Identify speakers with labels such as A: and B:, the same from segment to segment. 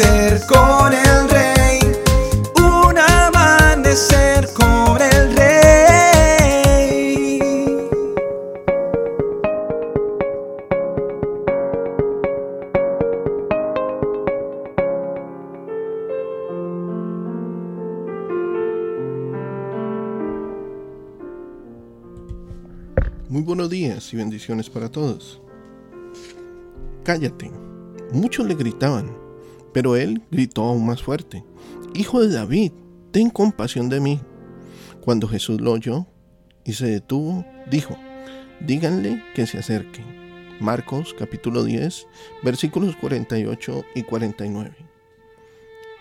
A: amanecer con el rey. Un amanecer con el rey. Muy buenos días y bendiciones para todos. Cállate. Muchos le gritaban, pero él gritó aún más fuerte. Hijo de David, ten compasión de mí. Cuando Jesús lo oyó y se detuvo, dijo, díganle que se acerque. Marcos capítulo 10, versículos 48 y 49.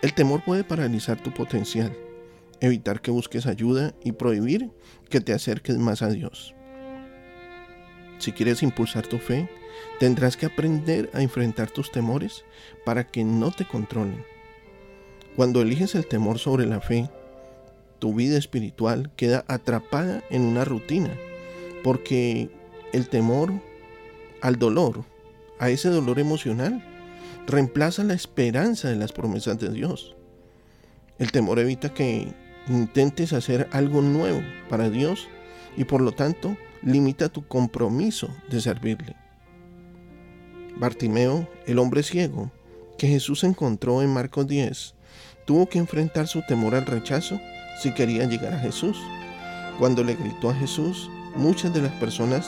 A: El temor puede paralizar tu potencial, evitar que busques ayuda y prohibir que te acerques más a Dios. Si quieres impulsar tu fe, tendrás que aprender a enfrentar tus temores para que no te controlen. Cuando eliges el temor sobre la fe, tu vida espiritual queda atrapada en una rutina, porque el temor al dolor, a ese dolor emocional, reemplaza la esperanza de las promesas de Dios. El temor evita que intentes hacer algo nuevo para Dios y por lo tanto limita tu compromiso de servirle. Bartimeo, el hombre ciego, que Jesús encontró en Marcos 10, tuvo que enfrentar su temor al rechazo si quería llegar a Jesús. Cuando le gritó a Jesús, muchas de las personas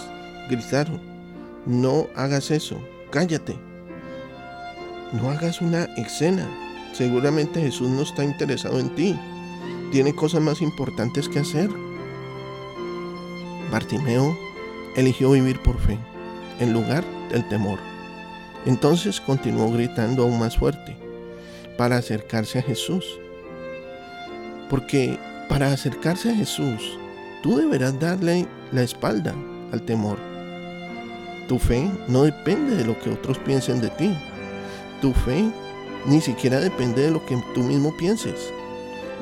A: gritaron, no hagas eso, cállate. No hagas una escena. Seguramente Jesús no está interesado en ti. Tiene cosas más importantes que hacer. Bartimeo eligió vivir por fe, en lugar del temor. Entonces continuó gritando aún más fuerte, para acercarse a Jesús. Porque para acercarse a Jesús, tú deberás darle la espalda al temor. Tu fe no depende de lo que otros piensen de ti. Tu fe ni siquiera depende de lo que tú mismo pienses.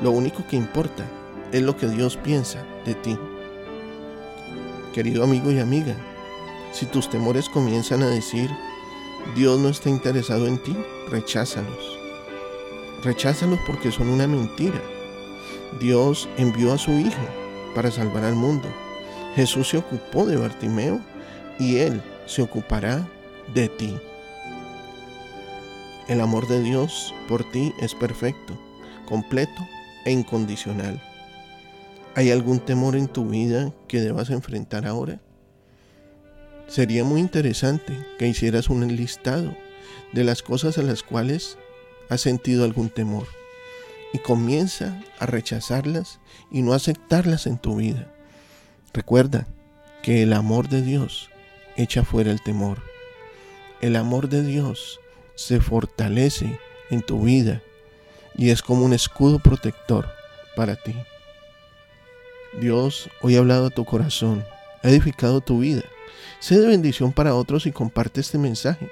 A: Lo único que importa es lo que Dios piensa de ti. Querido amigo y amiga, si tus temores comienzan a decir, Dios no está interesado en ti, recházalos. Recházalos porque son una mentira. Dios envió a su Hijo para salvar al mundo. Jesús se ocupó de Bartimeo y Él se ocupará de ti. El amor de Dios por ti es perfecto, completo e incondicional. ¿Hay algún temor en tu vida que debas enfrentar ahora? Sería muy interesante que hicieras un listado de las cosas a las cuales has sentido algún temor y comienza a rechazarlas y no aceptarlas en tu vida. Recuerda que el amor de Dios echa fuera el temor. El amor de Dios se fortalece en tu vida y es como un escudo protector para ti. Dios hoy ha hablado a tu corazón, ha edificado tu vida. Sé de bendición para otros y comparte este mensaje.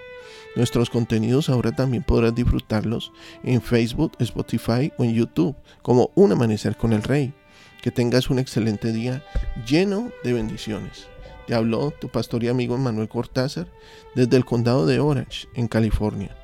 A: Nuestros contenidos ahora también podrás disfrutarlos en Facebook, Spotify o en YouTube como Un Amanecer con el Rey. Que tengas un excelente día lleno de bendiciones. Te habló tu pastor y amigo Manuel Cortázar desde el condado de Orange, en California.